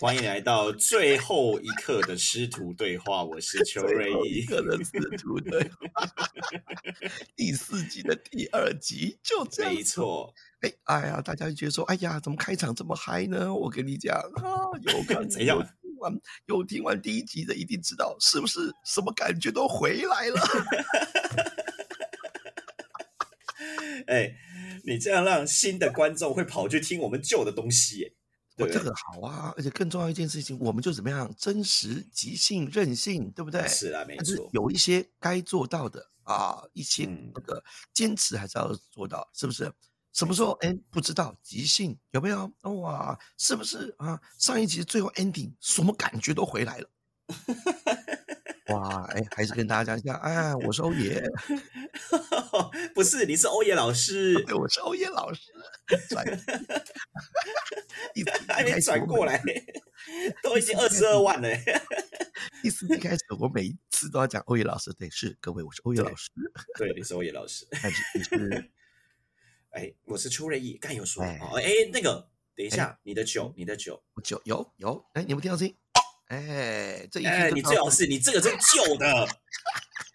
欢迎来到最后一刻的师徒对话，我是邱瑞一。刻的师徒对话，第四集的第二集就这样。没错，哎，哎呀，大家就觉得说，哎呀，怎么开场这么嗨呢？我跟你讲啊，有看 怎样完有听完第一集的，一定知道是不是什么感觉都回来了。哎，你这样让新的观众会跑去听我们旧的东西耶，对不对？我这个好啊，而且更重要一件事情，我们就怎么样，真实、即兴、任性，对不对？是啦，没错，有一些该做到的啊，一些嗯那个坚持还是要做到，是不是？什么时候哎不知道即兴有没有？哇，是不是啊？上一集最后 ending 什么感觉都回来了。哇，哎，还是跟大家讲一下，哎，我是欧爷，不是，你是欧爷老师，对，我是欧爷老师，转第四集还没转过来，都已经二十二万了耶。第四集开始，我每一次都要讲欧爷老师，对，是各位，我是欧爷老师，对，你是欧爷老师。但是你是哎，我是邱瑞义，刚有说哎哦，哎，那个，等一下，你的酒，你的酒，我就有有，哎，你有没有听到声音？哎，这一哎，你最好是你这个是旧的，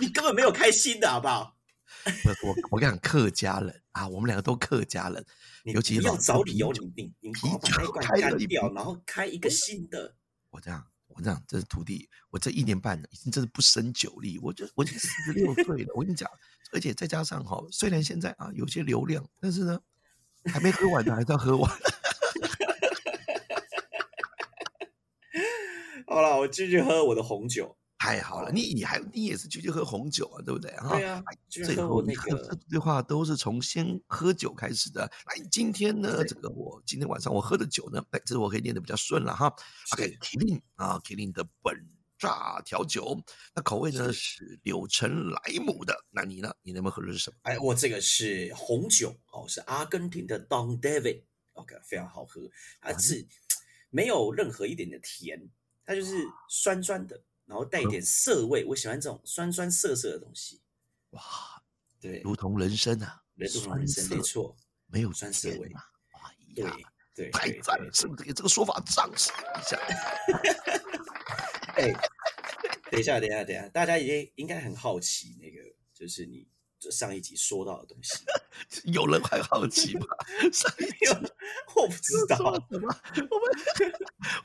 你根本没有开新的，好不好？我我我跟你讲，客家人啊，我们两个都客家人，你尤其不要找理由，你你你啤把那罐干掉，然后开一个新的。我这样，我这样，这是徒弟，我这一年半了，已经真的不胜酒力，我就我已经四十六岁了，我跟你讲，而且再加上哈，虽然现在啊有些流量，但是呢，还没喝完呢还是要喝完。好了，我继续喝我的红酒。太好了，你你还你也是继续喝红酒啊，对不对？哈，最后一刻个这对话都是从先喝酒开始的。来，今天呢，这个我今天晚上我喝的酒呢，哎，这是我可以念的比较顺了哈。OK，是 Killing 啊，Killing 的本榨调酒，那口味呢是柳橙莱姆的。那你呢？你能不能喝的是什么？哎，我这个是红酒哦，是阿根廷的 Don David，OK，、非常好喝。它是没有任何一点的甜，它就是酸酸的，然后带一点涩味。我喜欢这种酸酸涩涩的东西。哇，对，如同人生啊，人同人生，没错，没有酸涩味对，对，对太赞了！对是不是给这个说法掌声一下？哎，等一下，等一下，等一下，大家也应该很好奇那个，就是你上一集说到的东西。有人还好奇吗？上一集我不知道，什么？我们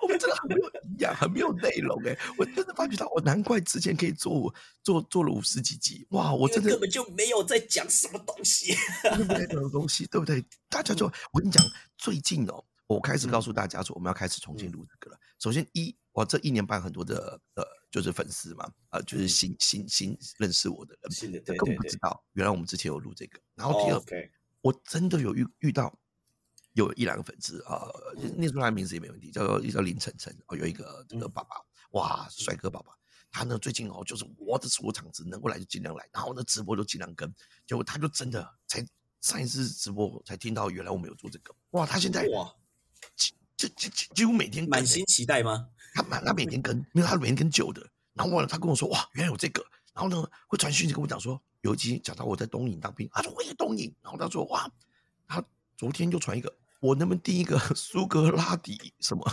我们真的很没有营养，很没有内容哎！我真的发觉到，我难怪之前可以做做做了五十几集，哇！我真的根本就没有在讲什么东西。没有内容的东西，对不对？大家就我跟你讲，最近哦，我开始告诉大家说，我们要开始重新录这个了。首先一，我这一年半很多的呃，就是粉丝嘛，啊、就是新新新认识我的人，是的，这根对对对。本不知道，原来我们之前有录这个。然后第二我真的有遇遇到有一两个粉丝啊，念出他的名字也没问题，叫做叫林晨晨哦，有一个这个嗯爸爸，哇，帅哥爸爸。他呢最近哦，就是我的所有场子能够来就尽量来，然后呢直播就尽量跟，结果他就真的才上一次直播才听到原来我们有做这个，哇，他现在哇，几几几几几乎每天满心期待吗？他满他每年跟，因为他每年跟旧的，然后完了他跟我说哇，原来有这个，然后呢会传讯息跟我讲说，有一集讲到我在东营当兵，他说我也东营，然后他说哇，他昨天就传一个，我能不能第一个 苏格拉底什么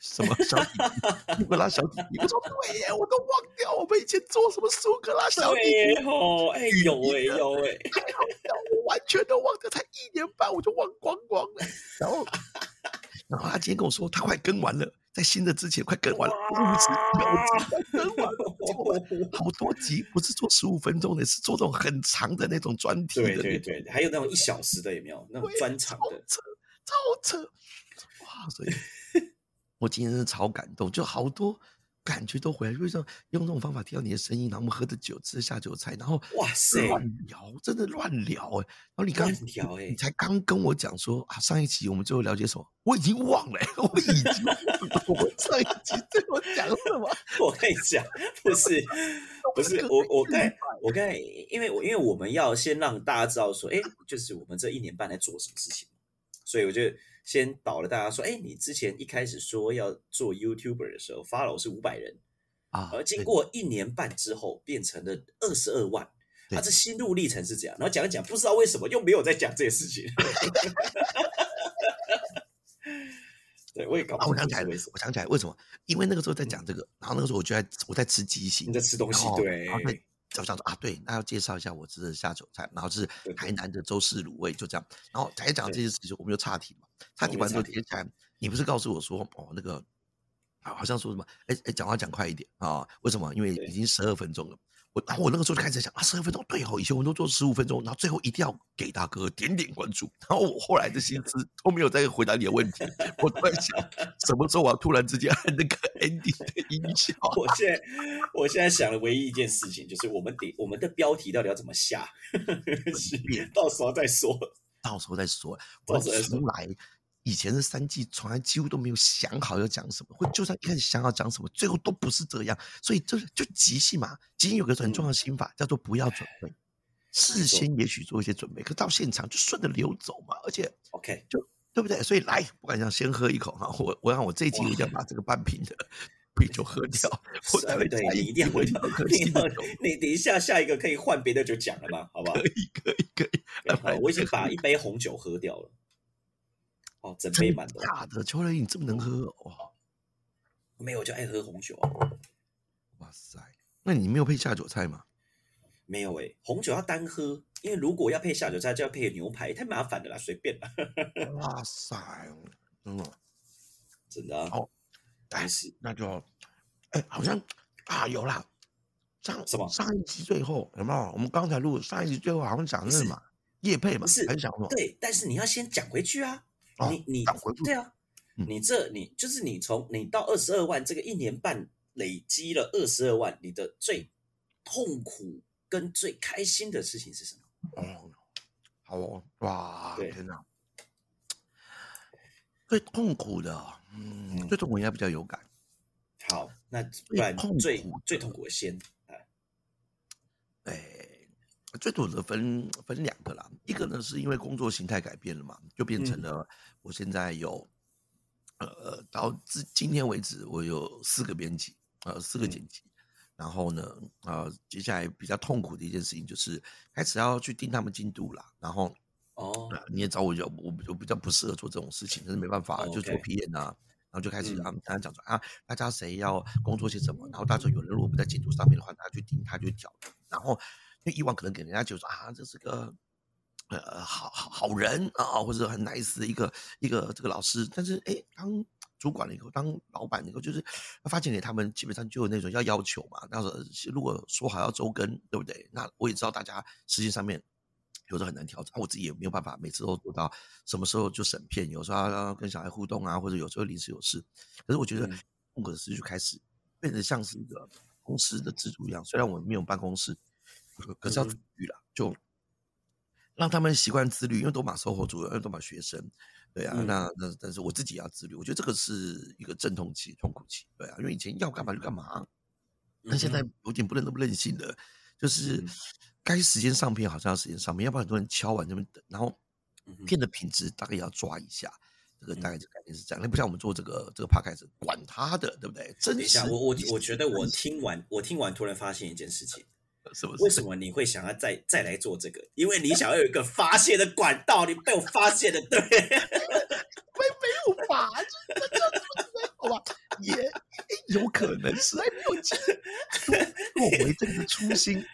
什么小弟弟，苏格拉小弟弟，我说对耶，我都忘掉我们以前做什么苏格拉小弟哦，哎，有哎，有哎，太好笑，我完全都忘掉，才一年半我就忘光光了。然后，然后他今天跟我说，他快跟完了，在新的之前快更完了，五十六集快跟完了，好多集不是做十五分钟的，是做这种很长的那种专题的对，对对，还有那种一小时的有没有？那种对专场的，超扯，超扯，哇！所以，我今天真的超感动，就好多感觉都回来，就是用这种方法听到你的声音，然后我们喝的酒，吃的下酒菜，然后哇塞乱聊，真的乱聊哎、然后你刚乱聊欸你才刚跟我讲说啊，上一集我们最后了解什么？我已经忘了、欸，我已经忘了我上一集对我讲什么？我跟你讲，不是 不是，我我刚才我刚才，因为我因为我们要先让大家知道说，哎，就是我们这一年半在做什么事情，所以我就先导了大家说，哎，你之前一开始说要做 YouTuber 的时候，follow 是五百人，啊，而经对过一年半之后变成了二十二万。对啊，这心路历程是这样，然后讲一讲，不知道为什么又没有在讲这些事情。对，我也搞我想起来为什，么。我想起来为什么？因为那个时候在讲这个，然后那个时候我就在我在吃鸡心你，在吃东西然，后对然后对我想说啊，对，那要介绍一下我吃的下酒菜，然后是台南的周氏卤味，就这样。然后才讲到这些事情，我们就岔题嘛。岔题完之后，接下来你不是告诉我说，哦，那个啊，好像说什么？哎哎，讲话讲快一点啊？为什么？因为已经十二分钟了。我然后我那个时候就开始想啊，十二分钟对哦，以前我们都做十五分钟，然后最后一定要给大哥点点关注。然后我后来的心思都没有再回答你的问题，我突然想，什么时候我要突然之间按那个 ending 的音效？我现在我现在想的唯一一件事情就是我们得我们的标题到底要怎么下，到时候再说。到时候再说。我到时候再说从来以前的三季，从来几乎都没有想好要讲什么，或就算一开始想好讲什么，最后都不是这样。所以就是就即兴嘛，即兴有个很重要的心法，叫做不要准备。事先也许做一些准备，可到现场就顺着流走嘛，而且 OK，就对不对？所以来，不敢想先喝一口哈，我我让我这一集我一定要把这个半瓶的啤酒喝掉，我才会对一定要集我 一定要喝你。你等一下下一个可以换别的酒讲了吗？好不好？可以可以可以，我已经把一杯红酒喝掉了，哦，整杯真满的，假的？邱雷，你这么能喝哇？没有我就爱喝红酒啊。哇塞，那你没有配下酒菜吗？没有诶、红酒要单喝，因为如果要配下酒菜，就要配牛排，太麻烦了啦，随便啦，哇塞，真的，真的啊。哦但是，那就，哎，好像啊有啦，上什么上一集最后有没有？我们刚才录上一集最后好像讲那是个嘛，叶配嘛，不是还是讲什么？对，但是你要先讲回去啊，哦你你对啊，嗯你这你就是你从你到二十二万这个一年半累积了二十二万，你的最痛苦跟最开心的事情是什么？哦，好哦，哇，天哪！最痛苦的哦，嗯，最痛苦应该比较有感。好，那不然痛最最痛苦的先，哎，哎，最多的分分两个啦，一个呢是因为工作形态改变了嘛，就变成嗯了我现在有，呃，到至今天为止，我有四个编辑，呃，四个嗯剪辑。然后呢，呃，接下来比较痛苦的一件事情就是开始要去盯他们进度啦。然后，哦，呃你也找我就我我比较不适合做这种事情，但是没办法，哦就做 OK PM 啊。然后就开始嗯啊，跟他讲说啊，大家谁要工作些什么，然后到时候有人如果不在进度上面的话，大家去盯，他就调。然后因为以往可能给人家就说啊，这是个呃好好好人啊，或者很 nice 的一个一个这个老师，但是哎，当主管了以后，当老板以后，就是发现给他们基本上就有那种要要求嘛。那时候如果说好要周更，对不对？那我也知道大家实际上面。有时候很难调整，我自己也没有办法每次都做到什么时候就审片，有时候要跟小孩互动啊，或者有时候临时有事。可是我觉得嗯风格师就开始变得像是一个公司的制度一样，虽然我们没有办公室，可可是要嗯。自律啦，就让他们习惯自律，因为都把售后组，因为都把学生，对啊，嗯。那那但是我自己也要自律，我觉得这个是一个阵痛期、痛苦期，对啊，因为以前要干嘛就干嘛，那现在有点不能那么任性的，就是嗯。该时间上片好像要时间上片，要不然很多人敲完这边等，然后片的品质大概也要抓一下。这个嗯。大概这个概念是这样，那不像我们做这个这个 p 开始管他的，对不对？真实等一下，我我我觉得我听完我听完突然发现一件事情，是不是？为什么你会想要再再来做这个？因为你想要有一个发泄的管道，你被我发泄的，对。没 没有吧？这这这这好吧？也也有可能是还没有进做回这个的初心。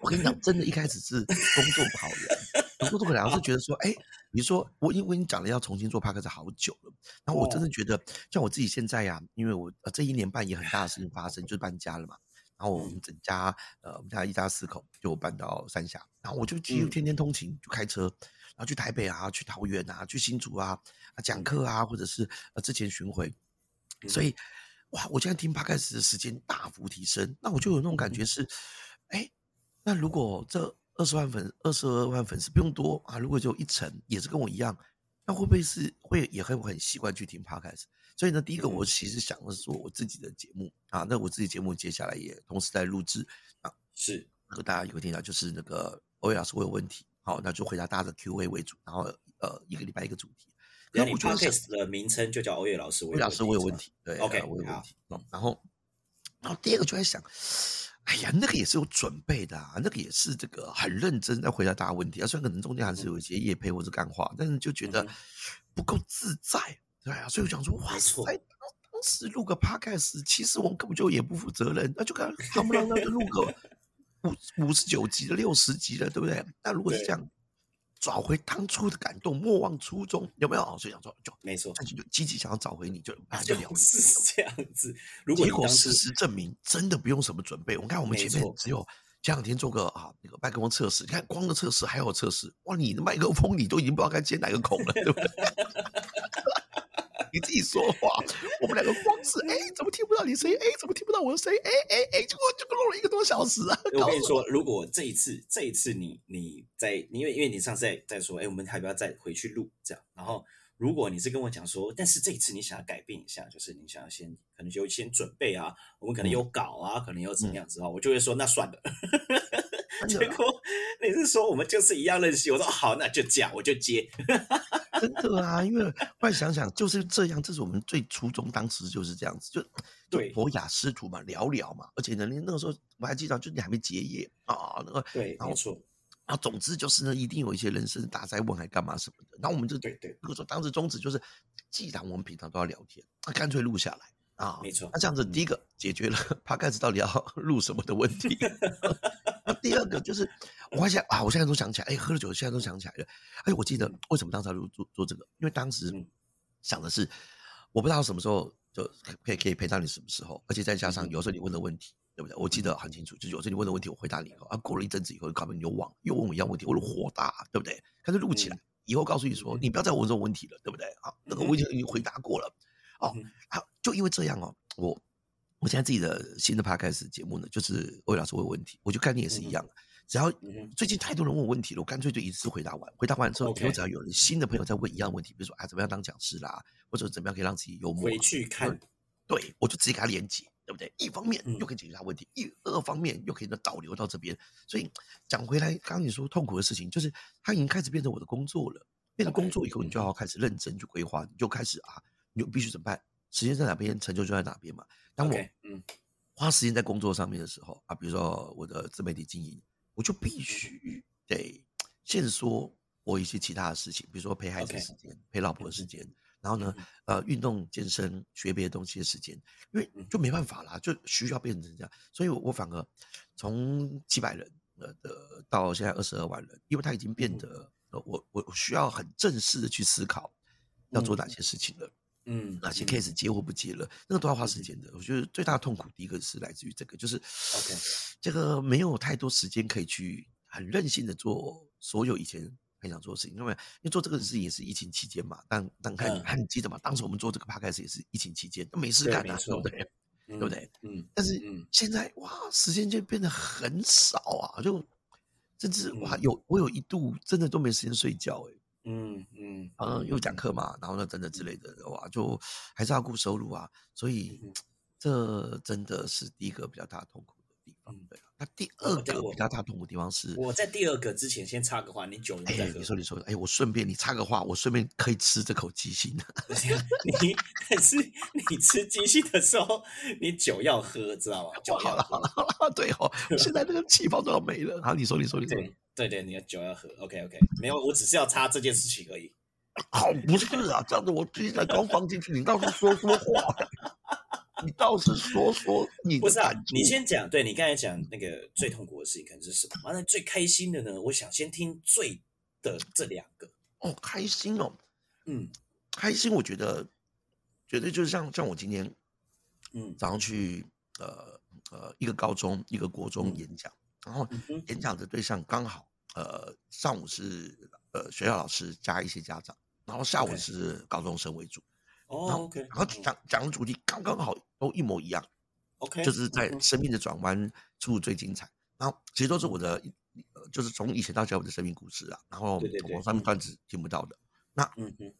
我跟你讲，真的，一开始是工作考量，工作考量是觉得说，哎，比如说我因为你讲了要重新做 p 克 d 好久了，然后我真的觉得，像我自己现在呀、因为我呃这一年半也很大的事情发生，就是搬家了嘛。然后我们整家呃，我们家一家四口就搬到三峡，然后我就几乎嗯。天天通勤，就开车，然后去台北啊，去桃园啊，去新竹啊，啊讲课啊，或者是呃之前巡回，所以哇，我现在听 p 开始的时间大幅提升，那我就有那种感觉是，哎，那如果这二十万粉二十二万粉丝不用多啊，如果只有一成也是跟我一样，那会不会是会也会很习惯去听 podcast？所以呢，第一个我其实想的是说我自己的节目啊，那我自己节目接下来也同时在录制啊，是那个大家有听到就是那个欧阳老师我有问题，好，那就回答大家的 Q&A 为主，然后呃一个礼拜一个主题。可那你是我觉得想 podcast 的名称就叫欧叶老师，魏老师，我有问题，对 OK，呃我有问题。嗯，然后然后第二个就在想，哎呀，那个也是有准备的啊，那个也是这个很认真在回答大家问题啊。虽然可能中间还是有一些夜配或者干话，但是就觉得不够自在，对啊。所以我想说，哇塞，当时录个 podcast，其实我们根本就也不负责任，那就看他们让那就录个五五十九集的、六十集的，对不对？那如果是这样。找回当初的感动，莫忘初衷，有没有？所以想说，就没错，那就积极想要找回你，就啊，就聊是这样子。结果事实证明，真的不用什么准备。我看我们前面只有前两天做个啊那个麦克风测试，你看光的测试还有测试，哇，你的麦克风你都已经不知道该接哪个孔了，对不对？你自己说话，我们两个光是哎，怎么听不到你声音？哎，怎么听不到我的声音？哎哎哎，结果就录了一个多小时啊！我跟你说，如果这一次，这一次你你在，因为因为你上次在在说，哎，我们还要不要再回去录这样？然后如果你是跟我讲说，但是这一次你想要改变一下，就是你想要先可能就先准备啊，我们可能有稿啊，可能有怎么样之后，我就会说那算了。结果你是说我们就是一样认识，我说好，那就这样，我就接。真的啊，因为后来想想就是这样，这是我们最初衷，当时就是这样子，就对博雅师徒嘛，聊聊嘛，而且呢，那个时候我还记得，就你还没结业啊，那个对，没错。然后总之就是呢，一定有一些人生大灾问，还干嘛什么的。然后我们就对对，如果说当时宗旨就是，既然我们平常都要聊天，那干脆录下来。啊，没错。那这样子，第一个解决了他开始到底要录什么的问题。那第二个就是，我发现啊，我现在都想起来，哎，喝了酒现在都想起来了。哎，我记得为什么当时做做这个？因为当时想的是，我不知道什么时候就可以可以陪到你什么时候，而且再加上有时候你问的问题，对不对？我记得很清楚，就是有时候你问的问题，我回答你以后，啊，过了一阵子以后，搞不你又忘，又问我一样问题，我就火大，对不对？开始录起来，以后告诉你说，你不要再问这种问题了，对不对？啊，那个我已经已经回答过了。哦，好，就因为这样哦，我我现在自己的新的 podcast 节目呢，就是魏老师问问题，我就概念也是一样的。只要最近太多人问我问题了，我干脆就一次回答完。回答完之后，以后只要有人新的朋友在问一样问题，比如说啊，怎么样当讲师啦，或者怎么样可以让自己幽默，回去看，对我就直接给他连接，对不对？一方面又可以解决他问题，一二方面又可以导流到这边。所以讲回来，刚刚你说痛苦的事情，就是他已经开始变成我的工作了。变成工作以后，你就要开始认真去规划，你就开始啊。你就必须怎么办？时间在哪边，成就就在哪边嘛。当我嗯花时间在工作上面的时候啊，比如说我的自媒体经营，我就必须得限缩我一些其他的事情，比如说陪孩子的时间、陪老婆的时间，然后呢，呃，运动健身、学别的东西的时间，因为就没办法啦，就需要变成这样。所以我反而从几百人呃的到现在二十二万人，因为他已经变得呃，我我需要很正式的去思考要做哪些事情了。嗯，哪些 case 接或不接了，那个都要花时间的。我觉得最大的痛苦，第一个是来自于这个，就是，OK，这个没有太多时间可以去很任性的做所有以前很想做的事情。因为因为做这个事情也是疫情期间嘛，但但看看记得嘛，当时我们做这个 podcast 也是疫情期间，没事干啊，对不对？对不对？嗯。但是现在哇，时间就变得很少啊，就甚至哇，有我有一度真的都没时间睡觉，哎。嗯嗯，嗯，又讲课嘛，然后呢，等等之类的，哇，就还是要顾收入啊，所以这真的是第一个比较大的痛苦的地方。对，那第二个比较大痛苦的地方是，我在第二个之前先插个话，你酒你再喝。你说你说，哎，我顺便你插个话，我顺便可以吃这口鸡心。你但是你吃鸡心的时候，你酒要喝，知道吗？酒好了好了好了，对哦，现在那个气泡都要没了。好，你说你说你说。对对，你的酒要喝，OK OK，没有，我只是要插这件事情而已。好，不是啊，这样子我最近才刚放进去，你倒是说说话，你倒是说说你不是啊？你先讲，对你刚才讲那个最痛苦的事情可能是什么？完了最开心的呢？我想先听最的这两个。哦，开心哦，嗯，开心，我觉得绝对就是像像我今天，嗯，早上去呃呃一个高中一个国中演讲。然后演讲的对象刚好，呃，上午是呃学校老师加一些家长，然后下午是高中生为主。哦，OK。然后讲讲的主题刚刚好都一模一样，OK。就是在生命的转弯处最精彩。然后其实都是我的，呃，就是从以前到现在我的生命故事啊。然后网上面段子听不到的。那嗯嗯，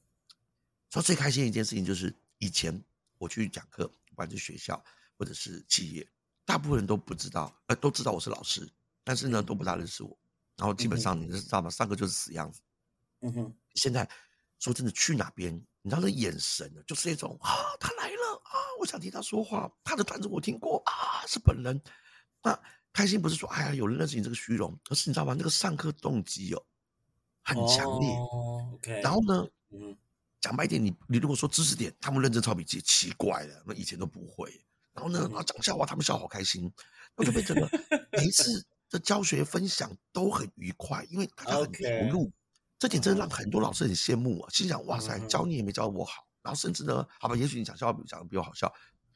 说最开心的一件事情就是以前我去讲课，不管是学校或者是企业。大部分人都不知道，呃，都知道我是老师，但是呢，都不大认识我。然后基本上你知道吗？上课就是死样子。嗯哼。现在说真的，去哪边，你知道那眼神呢，就是那种啊，他来了啊，我想听他说话，他的段子我听过啊，是本人。那开心不是说哎呀有人认识你这个虚荣，而是你知道吗？那个上课动机哦很强烈。哦，OK。然后呢，嗯，讲白一点，你你如果说知识点，他们认真抄笔记，奇怪了，那以前都不会。然后呢，嗯然后讲笑话，他们笑好开心，那就变成了每一次的教学分享都很愉快，因为大家很投入。这点真的让很多老师很羡慕啊，心想哇塞，教你也没教我好，然后甚至呢，好吧，也许你讲笑话比讲的比我好笑，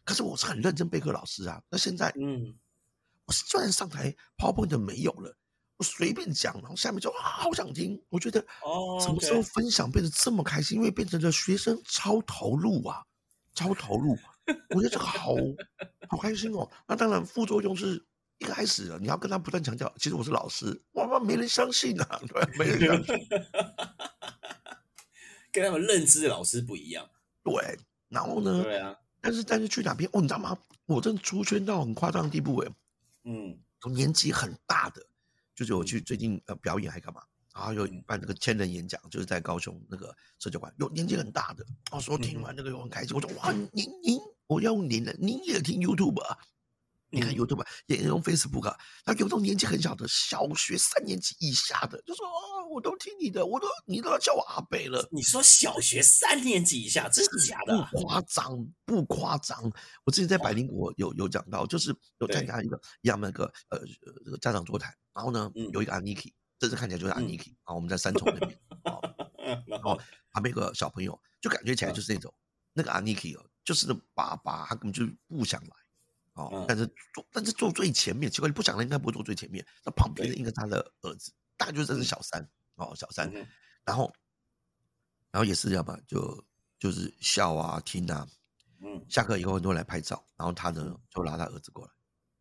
可是我是很认真备课老师啊。那现在嗯，我虽然上台 PowerPoint 没有了，我随便讲，然后下面就啊好想听，我觉得哦，什么时候分享变得这么开心？因为变成了学生超投入啊，超投入，我觉得这个好好开心哦。那当然副作用是一开始啊你要跟他不断强调，其实我是老师，哇哇没人相信啊，对，没人相信，跟他们认知的老师不一样。对。然后呢，对啊，但是但是去哪边哦，你知道吗？我真的出圈到很夸张的地步诶，嗯有年纪很大的，就是我去最近呃表演还干嘛，然后有嗯办那个千人演讲，就是在高雄那个社交馆，有年纪很大的，哦，说听完那个又很开心，我说哇，您您我要用您了，您也听 YouTube 啊？你看嗯 YouTube 啊也用 Facebook 啊，然后有那种年纪很小的，小学三年级以下的，就说哦，我都听你的，我都你都要叫我阿北了。你说小学三年级以下，真的假的啊？不夸张，不夸张。我之前在百灵国有有讲到，就是有参加一个一样那个呃呃这个家长座谈，然后呢嗯有一个 Aniki，这次看起来就是嗯 Aniki 啊，我们在三重那边，哦，然后旁边有个小朋友，就感觉起来嗯就是那种那个 Aniki 哦，就是那爸爸，他根本就是不想来。哦嗯，但是坐，但是坐最前面，奇怪，你不想来应该不会坐最前面，那旁边的对。应该是他的儿子，大概就是这是小三哦，小三，然后，然后也是这样嘛，就就是笑啊听啊，嗯。下课以后很多人来拍照，然后他呢就拉他儿子过来，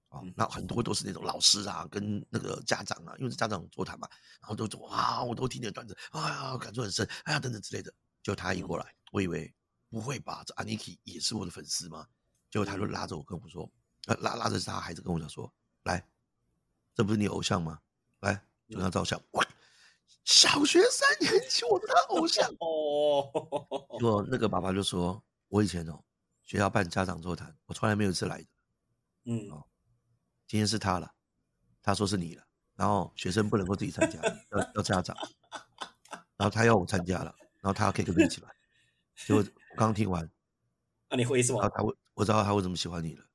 啊、嗯那很多都是那种老师啊跟那个家长啊，因为是家长座谈嘛，然后都说哇，我都听你的段子，哎呀感触很深，哎呀等等之类的。就他一过来，我以为不会吧，这 Aniki 也是我的粉丝吗？结果他就嗯。拉着我跟我说，呃拉拉着他孩子跟我讲说，来，这不是你偶像吗？来，就跟他照相。哇，小学三年级我是他偶像。哦，结果那个爸爸就说：“我以前哦，学校办家长座谈，我从来没有一次来的。嗯哦今天是他了，他说是你了。然后学生不能够自己参加，要要家长。然后他要我参加了，然后他可以跟着一起来。结果我刚听完，那你会什么？他会我知道他为什么喜欢你了，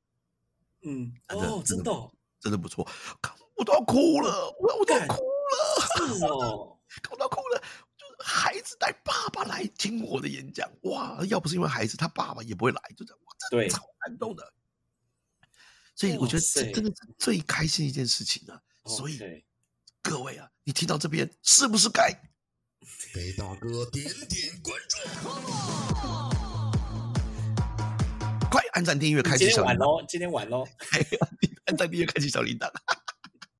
嗯，真的哦，真的哦，真的不错。看我都要哭了，我我都要哭了，是哦，我都要哭了。就是孩子带爸爸来听我的演讲，哇！要不是因为孩子，他爸爸也不会来，就这样，哇，真的超感动的。所以我觉得这真的是最开心的一件事情啊！所以各位啊，你听到这边是不是该给大哥点点关注。快按赞、订阅、开启今天小铃铛？晚喽，今天晚喽，按赞、订阅、开启小铃铛。